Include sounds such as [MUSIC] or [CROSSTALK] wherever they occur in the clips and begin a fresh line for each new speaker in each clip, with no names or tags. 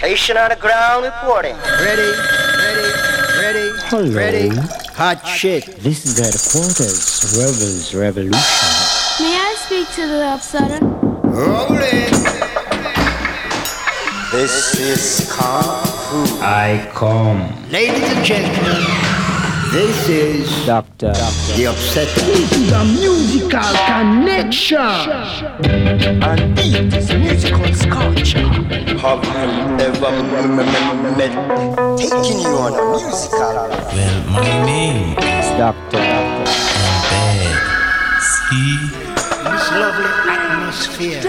Station on the ground reporting.
Ready, ready, ready,
Hello.
ready. Hot shit.
This is headquarters, Rebels Revolution.
May I speak to the upsetter?
Roll it.
This is Kung Fu.
I come.
Ladies and gentlemen, this is
Doctor.
the upsetter.
a musical connection.
And beat is musical sculpture. Have you ever m- m- met taking you on a musical
Well, my name is
Doctor.
Bad. See?
This lovely atmosphere.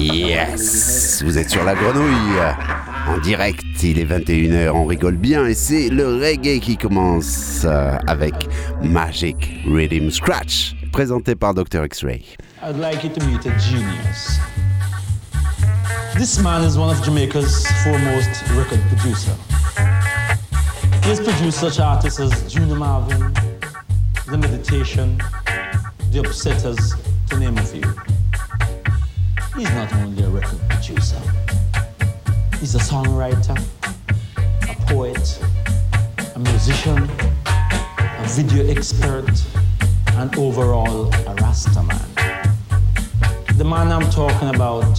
Yes. Vous êtes sur la grenouille En direct, il est 21h, on rigole bien et c'est le reggae qui commence euh, avec Magic Rhythm Scratch, présenté par Dr. X-Ray.
I'd like you to meet a genius. This man is one of Jamaica's foremost record producer. He has produced such artists as Junior Marvin, The Meditation, The Upsetters, to name a few. He's not only a record producer, he's a songwriter, a poet, a musician, a video expert, and overall a Rasta man. The man I'm talking about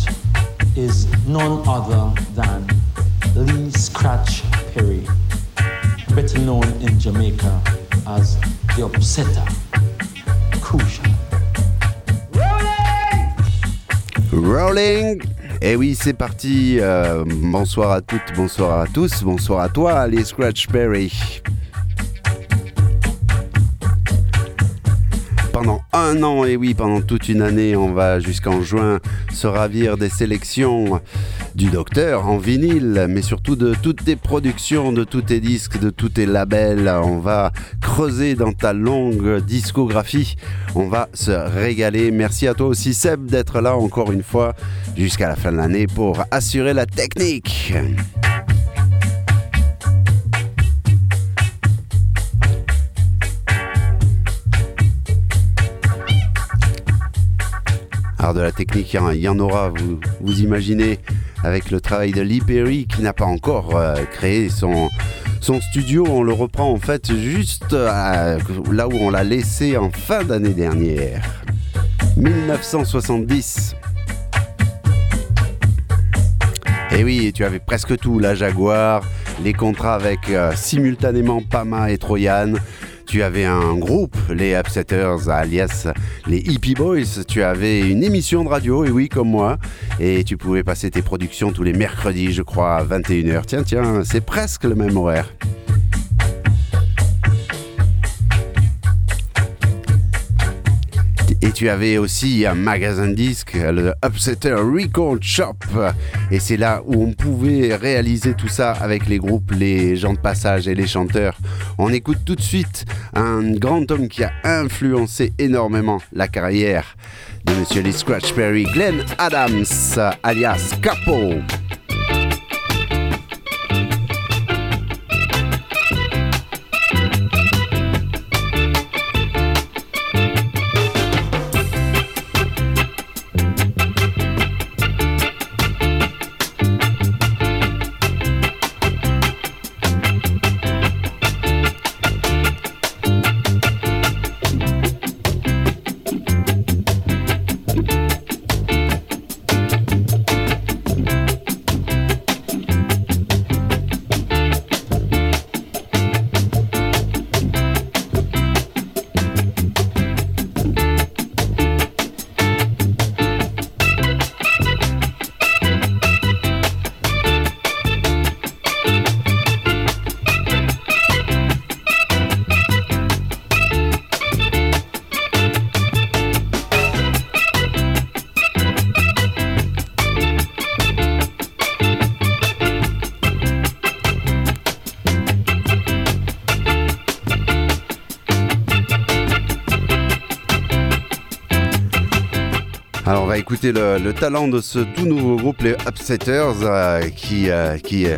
is none other than Lee Scratch Perry, better known in Jamaica as the Upsetter. Crucial.
Rolling Et oui, c'est parti. euh, bonsoir à toutes, bonsoir à tous, bonsoir à toi, les Scratch Perry. Pendant un an, et oui, pendant toute une année, on va jusqu'en juin se ravir des sélections du docteur en vinyle, mais surtout de toutes tes productions, de tous tes disques, de tous tes labels. On va creuser dans ta longue discographie. On va se régaler. Merci à toi aussi, Seb, d'être là encore une fois jusqu'à la fin de l'année pour assurer la technique. Alors de la technique, il y en- il y en aura, vous, imaginez, avec le travail de Lee Perry qui n'a pas encore euh, créé son, studio. On le reprend en fait juste à- là où on l'a laissé en fin d'année dernière. 1970. Et oui, tu avais presque tout, la Jaguar, les contrats avec euh, simultanément Pama et Troyan. Tu avais un groupe, les Upsetters, alias les Hippie Boys. Tu avais une émission de radio, et oui, comme moi. Et tu pouvais passer tes productions tous les mercredis, je crois, à 21h. Tiens, tiens, c'est presque le même horaire. Et tu avais aussi un magasin de disques, le Upsetter Record Shop. Et c'est là où on pouvait réaliser tout ça avec les groupes, les gens de passage et les chanteurs. On écoute tout de suite un grand homme qui a influencé énormément la carrière de Monsieur Lee Scratch Perry, Glenn Adams, alias Capo.
le, talent de ce tout nouveau groupe, les Upsetters, euh, qui, euh, qui euh,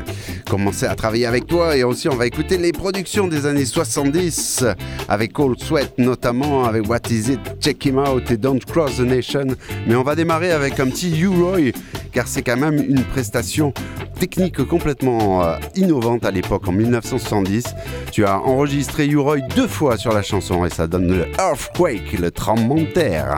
commençait à travailler avec toi. Et aussi, on va écouter les productions des années 70, avec Cold Sweat notamment, avec What Is It, Check Him Out et Don't Cross the Nation. Mais on va démarrer avec un petit U-Roy, car c'est quand même une prestation technique complètement innovante à l'époque, en 1970. Tu as enregistré U-Roy deux fois sur la chanson, et ça donne le Earthquake, le tremblement de terre.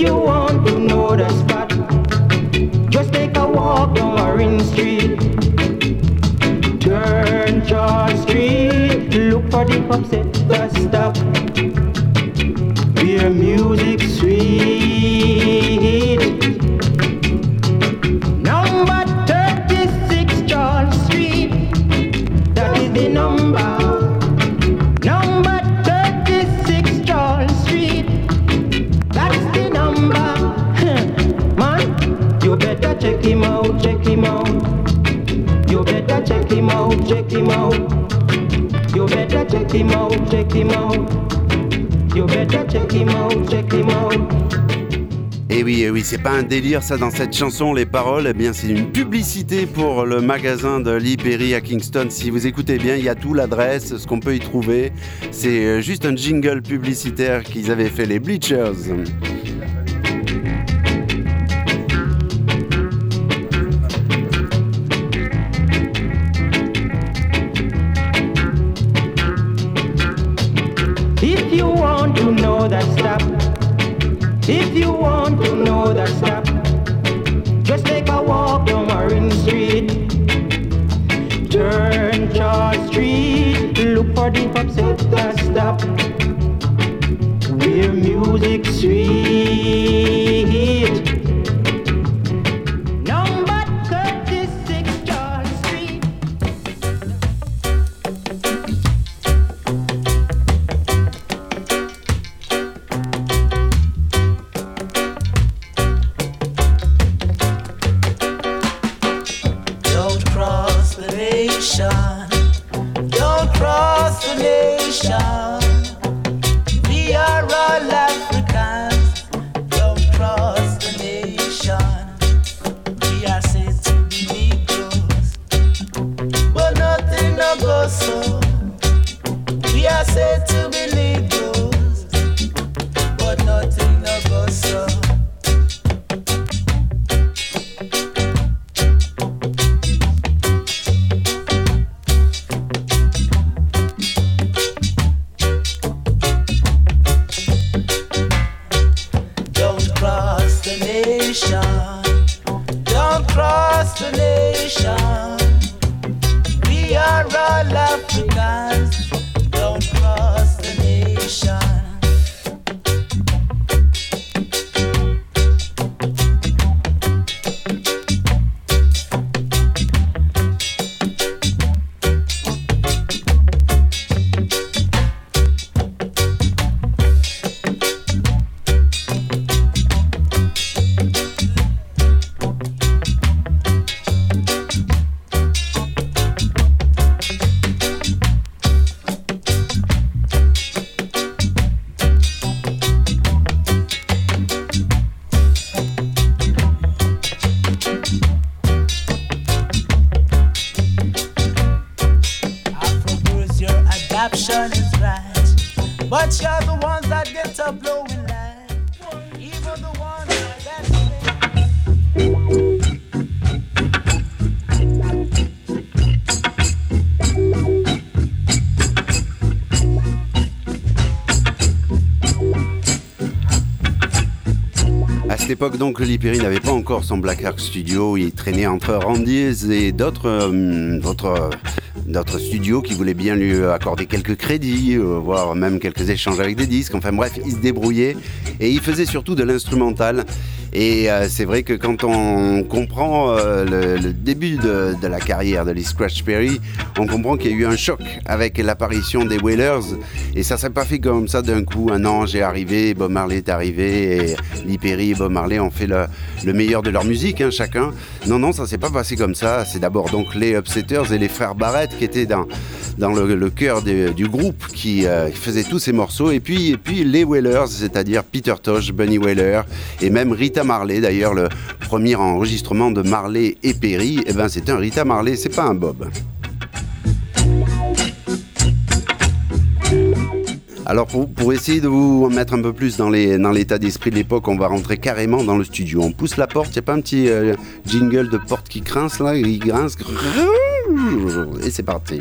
you want to know the spot, just take a walk down Marine Street. Turn George Street, look for the upset.
Délire ça dans cette chanson, les paroles, eh bien c'est une publicité pour le magasin de Lee à Kingston. Si vous écoutez bien, il y a tout l'adresse, ce qu'on peut y trouver. C'est euh, juste un jingle publicitaire qu'ils avaient fait les Bleachers.
across the nation. We are alive.
Cette époque, donc, Lee Perry n'avait pas encore son Black Ark Studio. Il traînait entre Randy's et d'autres euh, d'autres d'autres studios qui voulaient bien lui accorder quelques crédits, euh, voire même quelques échanges avec des disques. Enfin bref, il se débrouillait et il faisait surtout de l'instrumental. Et euh, c'est vrai que quand on comprend euh, le, début de, la carrière de Lee Scratch Perry, on comprend qu'il y a eu un choc avec l'apparition des Wailers. Et ça s'est pas fait comme ça d'un coup. Un ange est arrivé, Bob Marley est arrivé, et Lee Perry et Bob Marley ont fait le, meilleur de leur musique, hein, chacun. Non, non, ça s'est pas passé comme ça. C'est d'abord donc les Upsetters et les frères Barrett qui étaient dans, le, cœur du groupe qui euh, faisaient tous ces morceaux. Et puis, et puis les Wailers, c'est-à-dire Peter Tosh, Bunny Wailer et même Rita Marley. D'ailleurs, le premier enregistrement de Marley et Perry, eh ben, c'est un Rita Marley, c'est pas un Bob. Alors pour, essayer de vous mettre un peu plus dans l'état d'esprit de l'époque, on va rentrer carrément dans le studio. On pousse la porte, il n'y a pas un petit euh, jingle de porte qui grince là, il grince. Et c'est parti.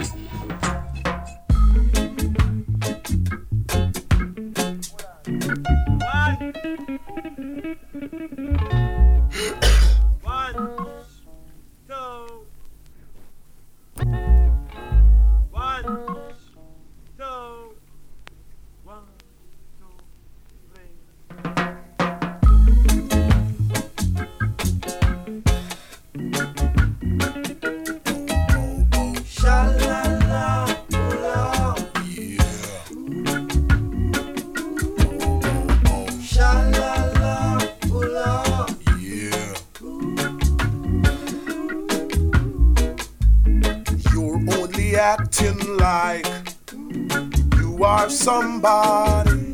Somebody,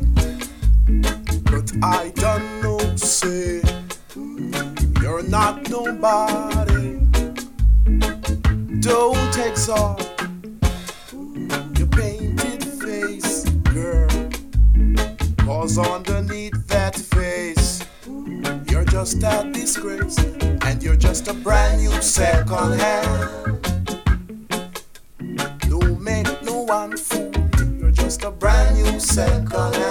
but I don't know. Say you're not nobody. Don't exalt your painted face, girl. Cause underneath that face, you're just a disgrace, and you're just a brand new second hand. one fool. You're just a brand new circle.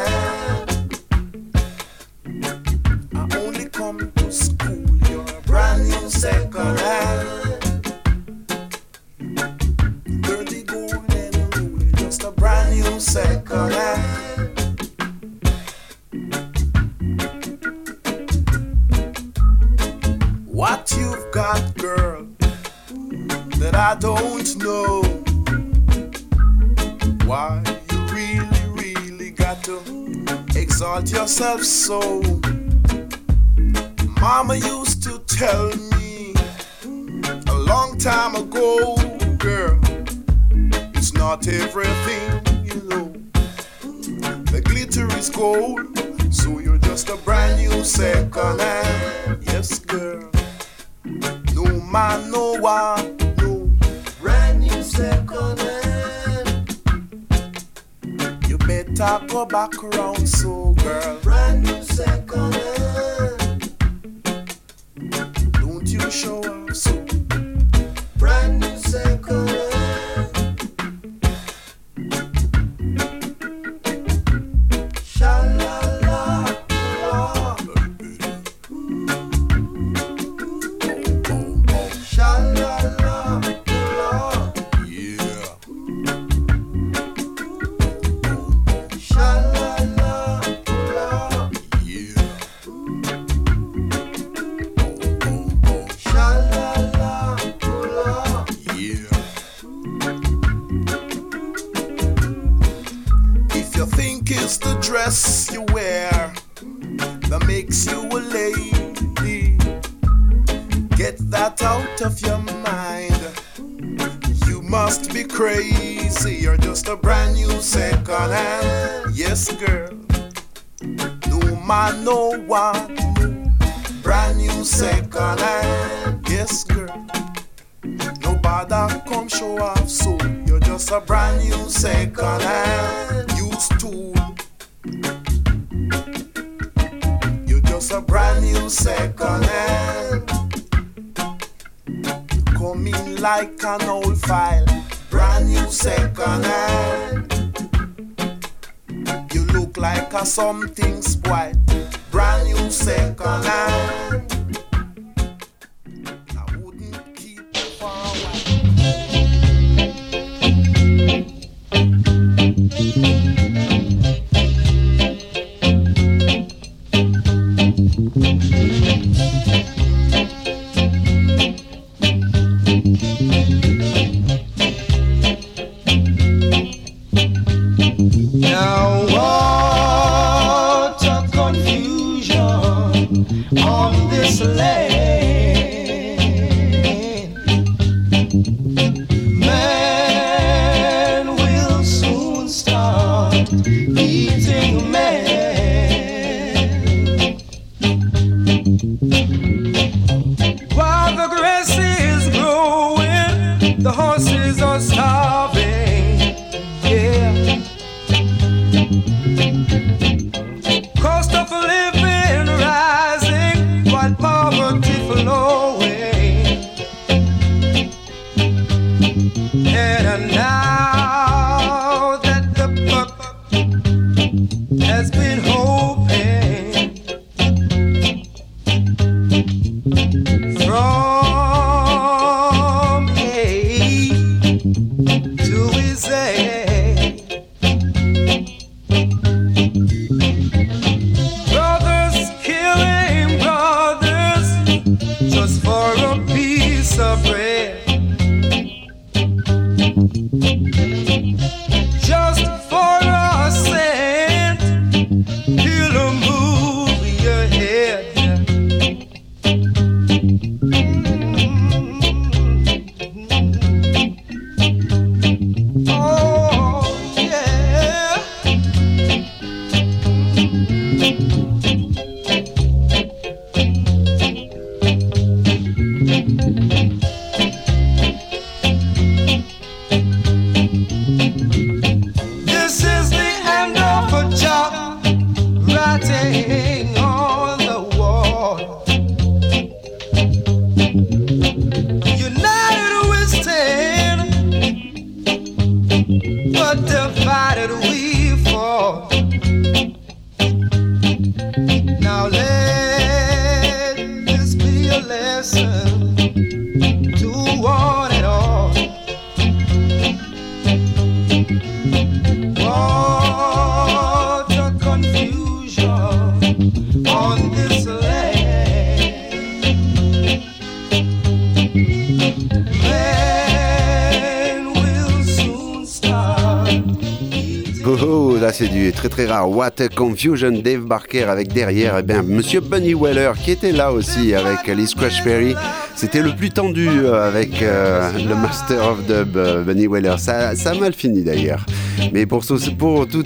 Très très rare. What a Confusion, Dave Barker avec derrière, eh bien, Monsieur Bunny Weller qui était là aussi avec les Scratch Perry. C'était le plus tendu euh, avec euh, le Master of Dub, euh, Bunny Weller. Ça, ça a mal fini d'ailleurs. Mais pour, tout-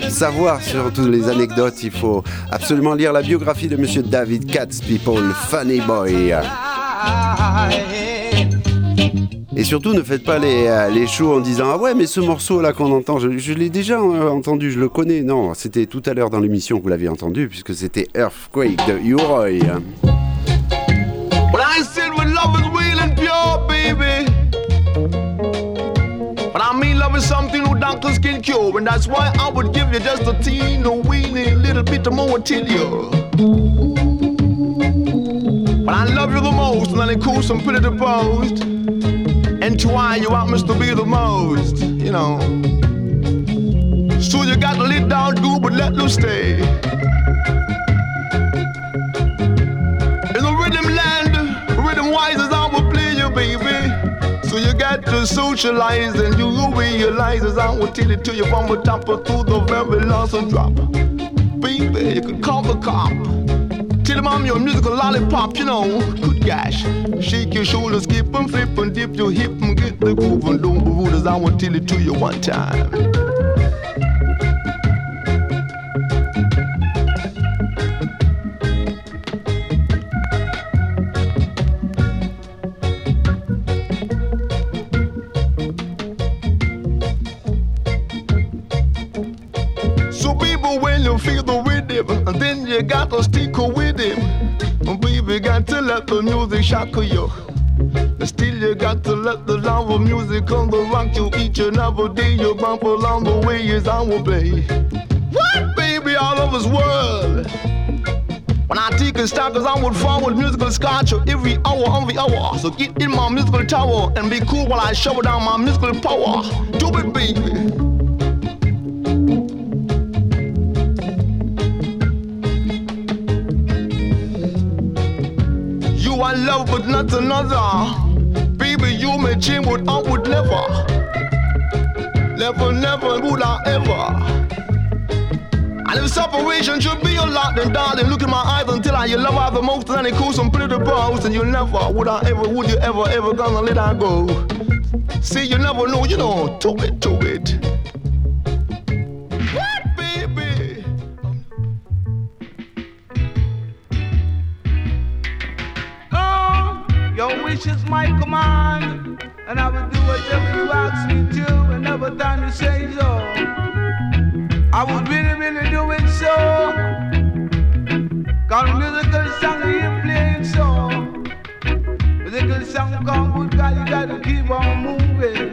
savoir sur toutes les anecdotes, il faut absolument lire la biographie de Monsieur David Katz, People, Funny Boy. Et surtout, ne faites pas les, euh, les shows en disant Ah ouais, mais ce morceau là qu'on entend, je, je l'ai déjà euh, entendu, je le connais. Non, c'était tout à l'heure dans l'émission que vous l'aviez entendu, puisque c'était Earthquake de Uroy.
But I said when love is real and pure, baby. But I mean love is something no doctors can cure, and that's why I would give you just a teeny weeny little bit more till you. But I love you the most, and I cool some pretty post. And why you want me to be the most, you know. So you got to let down good, but let loose stay. In the rhythm land, rhythm wise as I will play you, baby. So you got to socialize and you will realize as I will tell it to you from the top to the very last drop. Baby, you can call the cop. Tell them I'm your musical lollipop, you know. Good gosh. Shake your shoulders, skip and flip and dip your hip and get the groove and don't be rude as I will tell it to you one time. You feel the rhythm, then you got to stick with him. Baby, got to let the music shock you. Still, you got to let the love of music come to rock you each and every day. You bump along the way as I will play. What, baby, all over this world? When I take a stop, cause I would forward musical sculpture every hour on the hour. So get in my musical tower and be cool while I shower down my musical power. Do it, baby. But not another. Baby, you may change what I would never. Never, never would I ever. And if separation should be a lot, then darling, look in my eyes until I you love her the most. And it cool some pretty balls, and you never would I ever, would you ever, ever gonna let her go? See, you never know, you know, to it, to it.
Wish is my command, and I will do whatever you ask me to, and never time you say so. I would really, really do it so. Got a musical song you playing so. Musical song come good, God, you gotta keep on moving.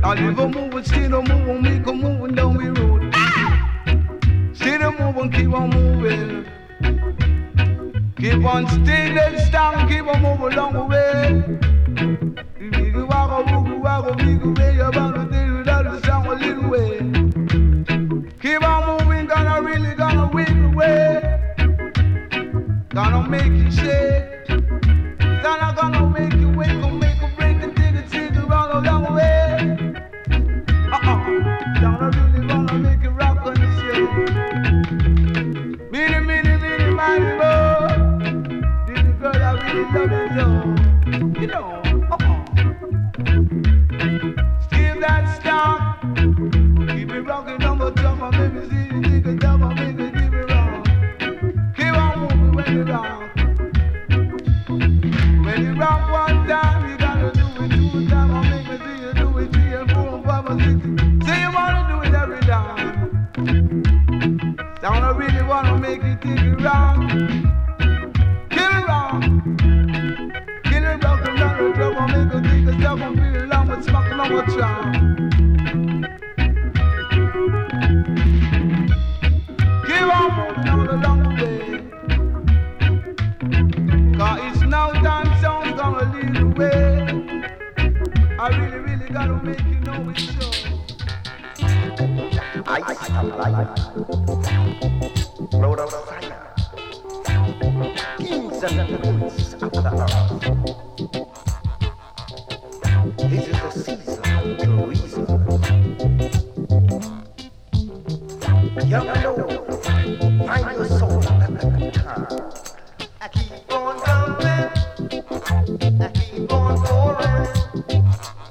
Now live a moving, still a moving, make a moving, don't be rude. Still a moving, keep on moving. Keep on stealing, strong, keep on moving along the way. Big walk, big walk, big way, you're bound to deal with little way. Keep on moving, gonna really gonna win the way. Gonna make you shake. Keep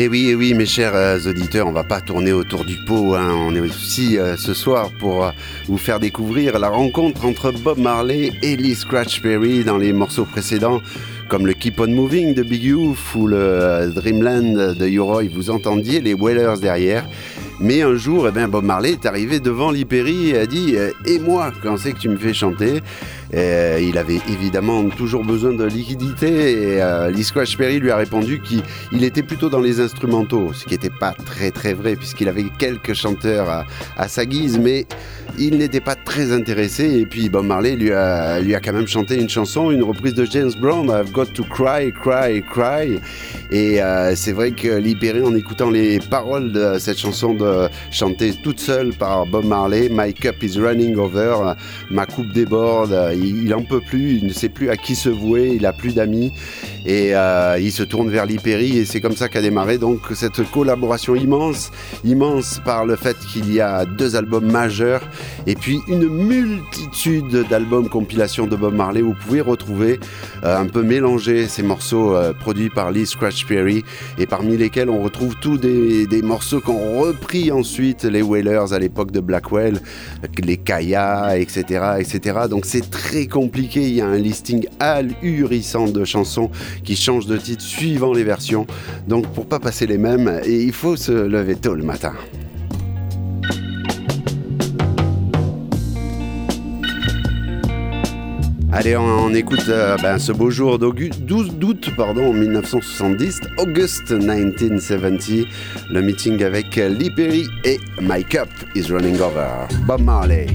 Et eh oui, eh oui, mes chers euh, auditeurs, on va pas tourner autour du pot. Hein. On est aussi euh, ce soir pour euh, vous faire découvrir la rencontre entre Bob Marley et Lee Scratch Perry dans les morceaux précédents, comme le Keep On Moving de Big Youth ou le Dreamland de U-Roy. Vous entendiez les Whalers derrière. Mais un jour, eh bien, Bob Marley est arrivé devant Lee Perry et a dit Et moi, quand c'est que tu me fais chanter euh, il avait évidemment toujours besoin de liquidité et euh, Perry lui a répondu qu'il était plutôt dans les instrumentaux, ce qui n'était pas très très vrai puisqu'il avait quelques chanteurs à, à sa guise, mais il n'était pas très intéressé et puis Bob Marley lui a, lui a quand même chanté une chanson, une reprise de James Brown, I've Got to Cry, Cry, Cry. Et euh, c'est vrai que Lee Perry, en écoutant les paroles de cette chanson chantée toute seule par Bob Marley, My Cup is Running Over, ma coupe déborde, il, il en peut plus, il ne sait plus à qui se vouer, il a plus d'amis et euh, il se tourne vers Lipéry et c'est comme ça qu'a démarré donc cette collaboration immense, immense par le fait qu'il y a deux albums majeurs et puis une multitude d'albums compilation de Bob Marley où vous pouvez retrouver euh, un peu mélanger ces morceaux euh, produits par Lee Scratch Perry et parmi lesquels on retrouve tous des, des morceaux qu'ont repris ensuite les Wailers à l'époque de Blackwell, les Kaya, etc., etc. Donc c'est très compliqué, il y a un listing ahurissant de chansons qui changent de titre suivant les versions. Donc pour pas passer les mêmes, et il faut se lever tôt le matin. Allez, on, écoute euh, ben, ce beau jour 12 août pardon, 1970, August 1970, le meeting avec Lee Perry et My Cup is Running Over, Bob Marley.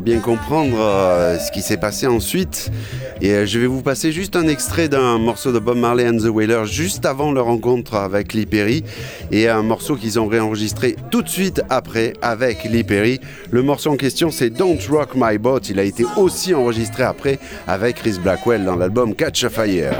Bien comprendre euh, ce qui s'est passé ensuite. Et euh, je vais vous passer juste un extrait d'un morceau de Bob Marley and the Wailers juste avant leur rencontre avec Lee Perry et un morceau qu'ils ont réenregistré tout de suite après avec Lee Perry. Le morceau en question c'est Don't Rock My Boat. Il a été aussi enregistré après avec Chris Blackwell dans l'album Catch a Fire.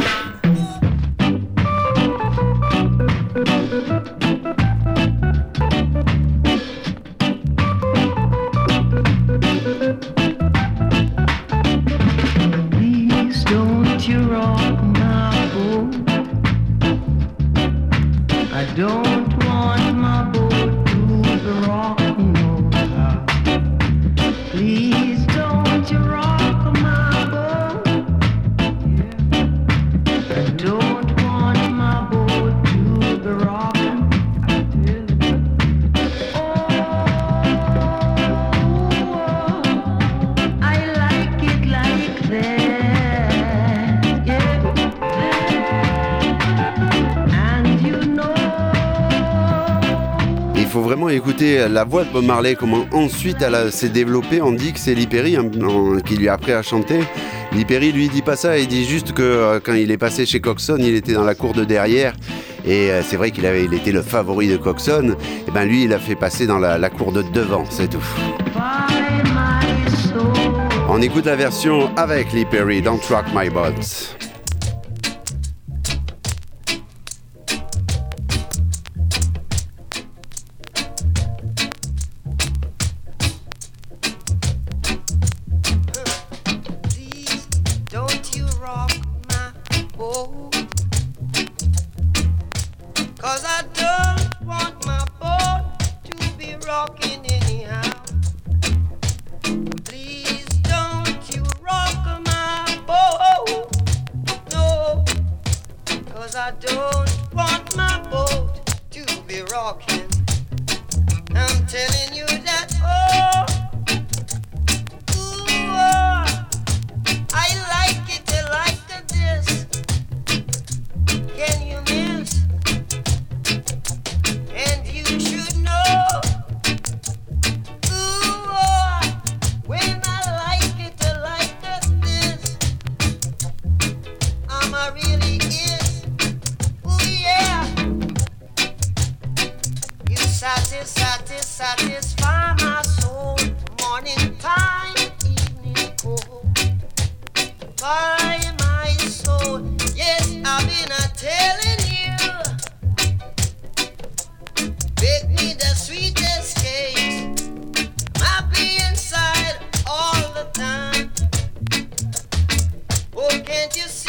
Il faut vraiment écouter la voix de Bob Marley, comment ensuite elle s'est développée. On dit que c'est Lipéry hein, qui lui a appris à chanter. Lipéry lui dit pas ça, il dit juste que euh, quand il est passé chez Coxon, il était dans la cour de derrière. Et euh, c'est vrai qu'il avait, il était le favori de Coxon. Et ben lui, il l'a fait passer dans la, cour de devant, c'est tout. On écoute la version avec Lee Perry dans Track My
Bots. can't you see?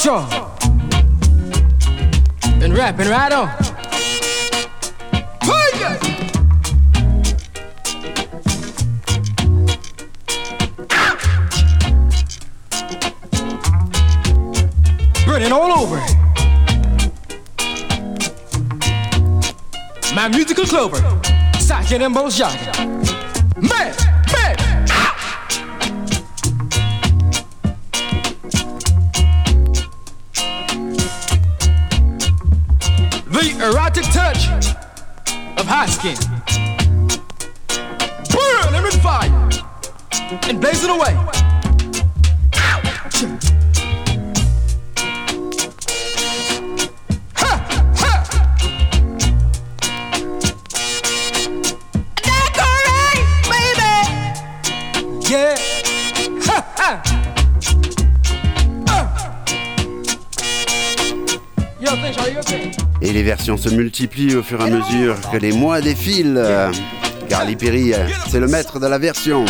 Strong. And rapping right on. Burning all over. My musical clover, Sacking and both shocking. Man, of high skin. Burn with fire and blazing away.
Versions se multiplient au fur et à mesure que les mois défilent. Carly Perry, c'est le maître de la version.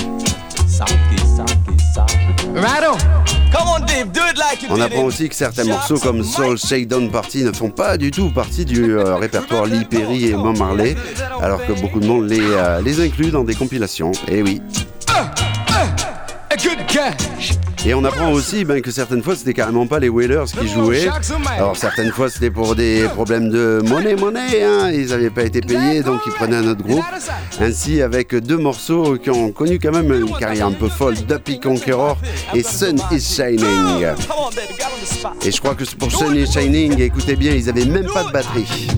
On.
Apprend aussi que certains morceaux comme Soul Shakedown Party ne font pas du tout partie du euh, répertoire Lee Perry et Mom Marley, alors que beaucoup de monde les, euh, les inclut dans des compilations. Et oui.
A good cash.
Et on apprend aussi ben, que certaines fois c'était carrément pas les Wailers qui jouaient. Alors certaines fois c'était pour des problèmes de monnaie, monnaie. Hein. Ils n'avaient pas été payés donc ils prenaient un autre groupe. Ainsi avec deux morceaux qui ont connu quand même une carrière un peu folle, Duppy Conqueror et Sun is Shining. Et je crois que pour Sun is Shining, écoutez bien, ils avaient même pas de batterie.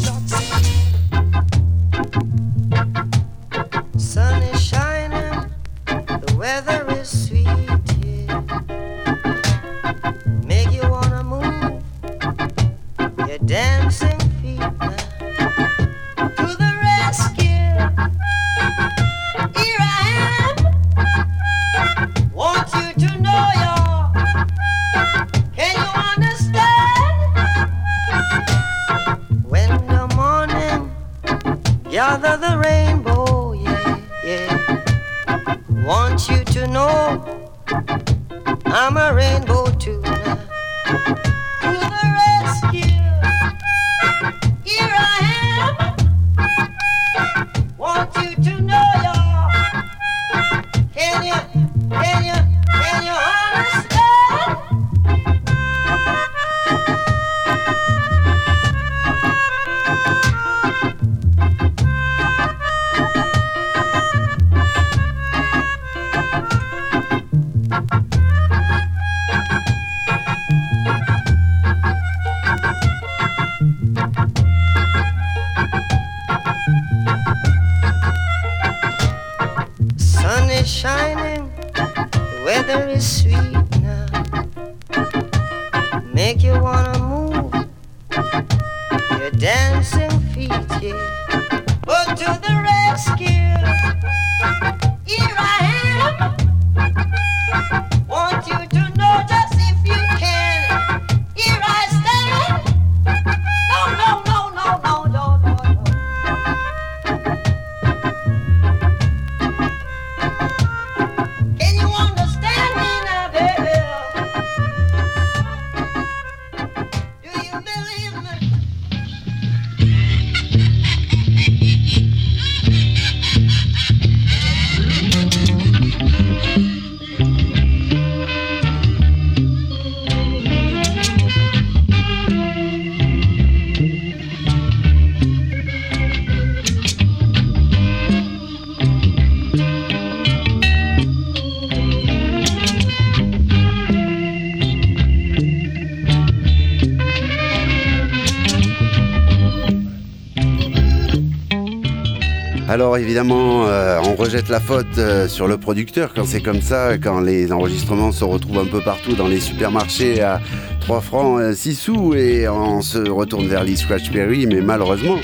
Alors évidemment, euh, on rejette la faute euh, sur le producteur quand c'est comme ça, quand les enregistrements se retrouvent un peu partout dans les supermarchés à 3 francs euh, 6 sous et on se retourne vers Lee Scratch Perry, mais malheureusement,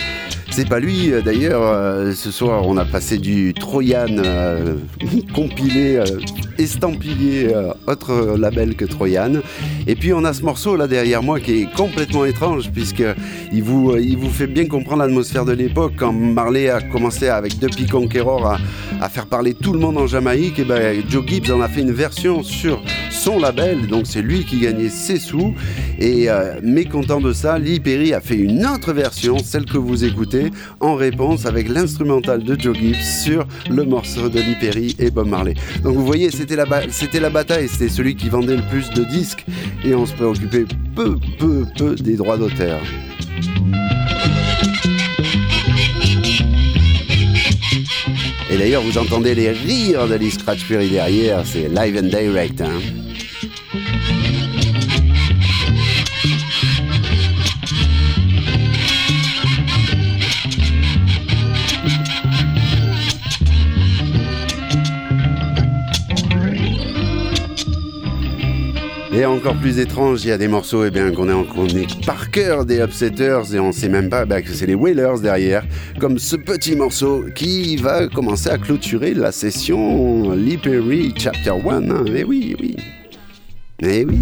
C'est pas lui, euh, d'ailleurs. euh, ce soir, on a passé du Troyan euh, [LAUGHS] compilé, euh, estampillé, euh, autre label que Troyan. Et puis, on a ce morceau là derrière moi qui est complètement étrange, puisque il vous, euh, il vous fait bien comprendre l'atmosphère de l'époque quand Marley a commencé avec Duppy Conqueror à, faire parler tout le monde en Jamaïque. Et ben, Joe Gibbs en a fait une version sur son label, donc c'est lui qui gagnait ses sous. Et euh, mécontent de ça, Lee Perry a fait une autre version, celle que vous écoutez, en réponse avec l'instrumental de Joe Gibbs sur le morceau de Lee Perry et Bob Marley. Donc vous voyez, c'était la, bataille, c'était celui qui vendait le plus de disques et on se préoccupait peu, peu, peu des droits d'auteur. Et d'ailleurs, vous entendez les rires de Lee Scratch Perry derrière, c'est live and direct. hein. Et encore plus étrange, il y a des morceaux eh bien, qu'on est par cœur des Upsetters et on sait même pas bah, que c'est les Wailers derrière, comme ce petit morceau qui va commencer à clôturer la session Lee Perry Chapter 1. hein. Eh oui, oui. Eh oui.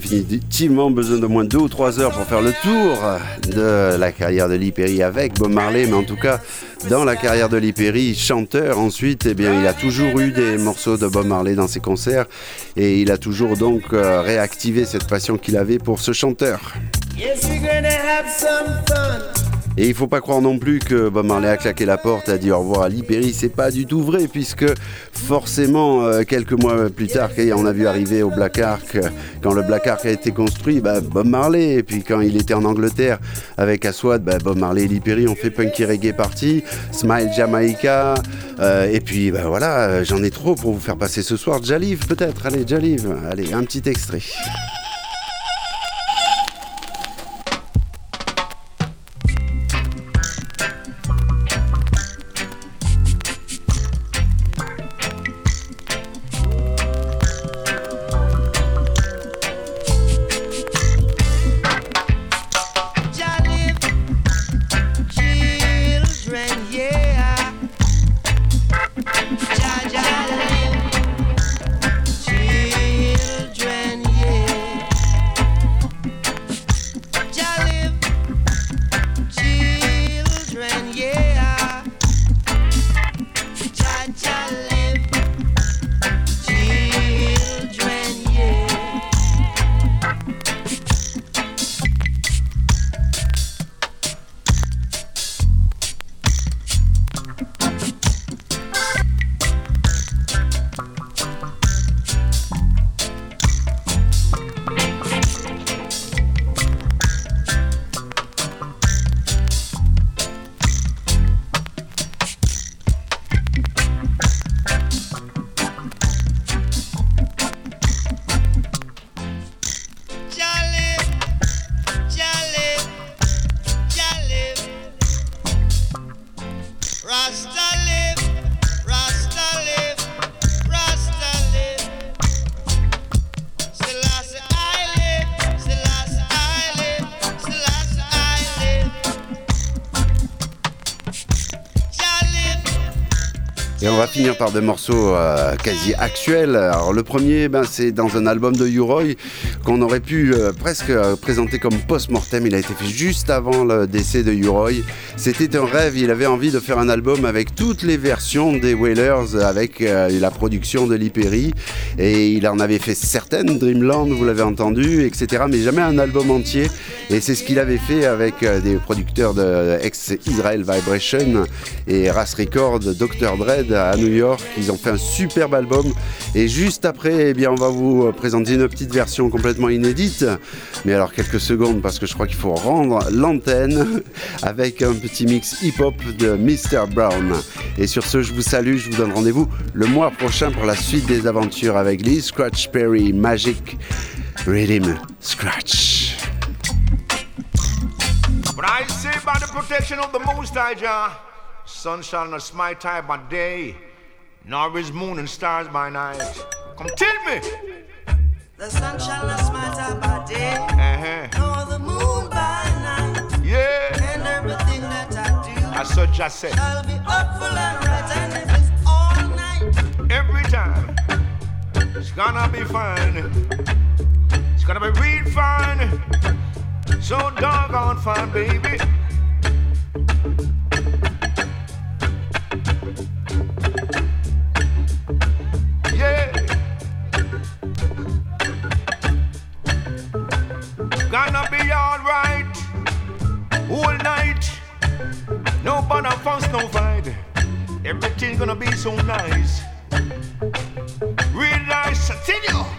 Définitivement besoin de moins de deux ou trois heures pour faire le tour de la carrière de Lee Perry avec Bob Marley, mais en tout cas, dans la carrière de Lee Perry, chanteur ensuite, eh bien, il a toujours eu des morceaux de Bob Marley dans ses concerts et il a toujours donc euh, réactivé cette passion qu'il avait pour ce chanteur. Et il faut pas croire non plus que Bob Marley a claqué la porte a dit au revoir à Lee Perry. C'est pas du tout vrai, puisque forcément, euh, quelques mois plus tard, on a vu arriver au Black Ark, euh, quand le Black Ark a été construit, bah, Bob Marley. Et puis quand il était en Angleterre avec Aswad, bah, Bob Marley et Lee Perry ont fait Punky Reggae Party, Smile Jamaica. euh, et puis bah, voilà, j'en ai trop pour vous faire passer ce soir. Jalive peut-être, allez, Jalive. Allez, un petit extrait. Et on va finir par des morceaux euh, quasi actuels. Alors le premier, ben, c'est dans un album de U-Roy qu'on aurait pu euh, presque euh, présenter comme post-mortem. Il a été fait juste avant le décès de U-Roy. C'était un rêve, il avait envie de faire un album avec toutes les versions des Wailers, avec la production de Lee Perry. Et il en avait fait certaines, Dreamland, vous l'avez entendu, etc. Mais jamais un album entier. Et c'est ce qu'il avait fait avec des producteurs de ex-Israel Vibration et Ras Record, Dr. Dread à New York. Ils ont fait un superbe album. Et juste après, eh bien, on va vous présenter une petite version complètement inédite. Mais alors quelques secondes parce que je crois qu'il faut rendre l'antenne [LAUGHS] avec un petit mix hip-hop de Mr. Brown. Et sur ce, je vous salue, je vous donne rendez-vous le mois prochain pour la suite des aventures avec Lee Scratch Perry Magic Rhythm Scratch.
Sun shall not smite I by day, nor his moon and stars by night. Come tell me.
The sun shall not smite by day,
Uh-huh.
nor the moon by night.
Yeah.
And everything that I do
I saw Jah say.
shall be up full and right. And if it's all night,
Every time. It's gonna be fine. It's gonna be real fine. So doggone fine, baby. Gonna be alright. All night. No bother fuss, no fight. Everything's gonna be so nice. Real nice, I.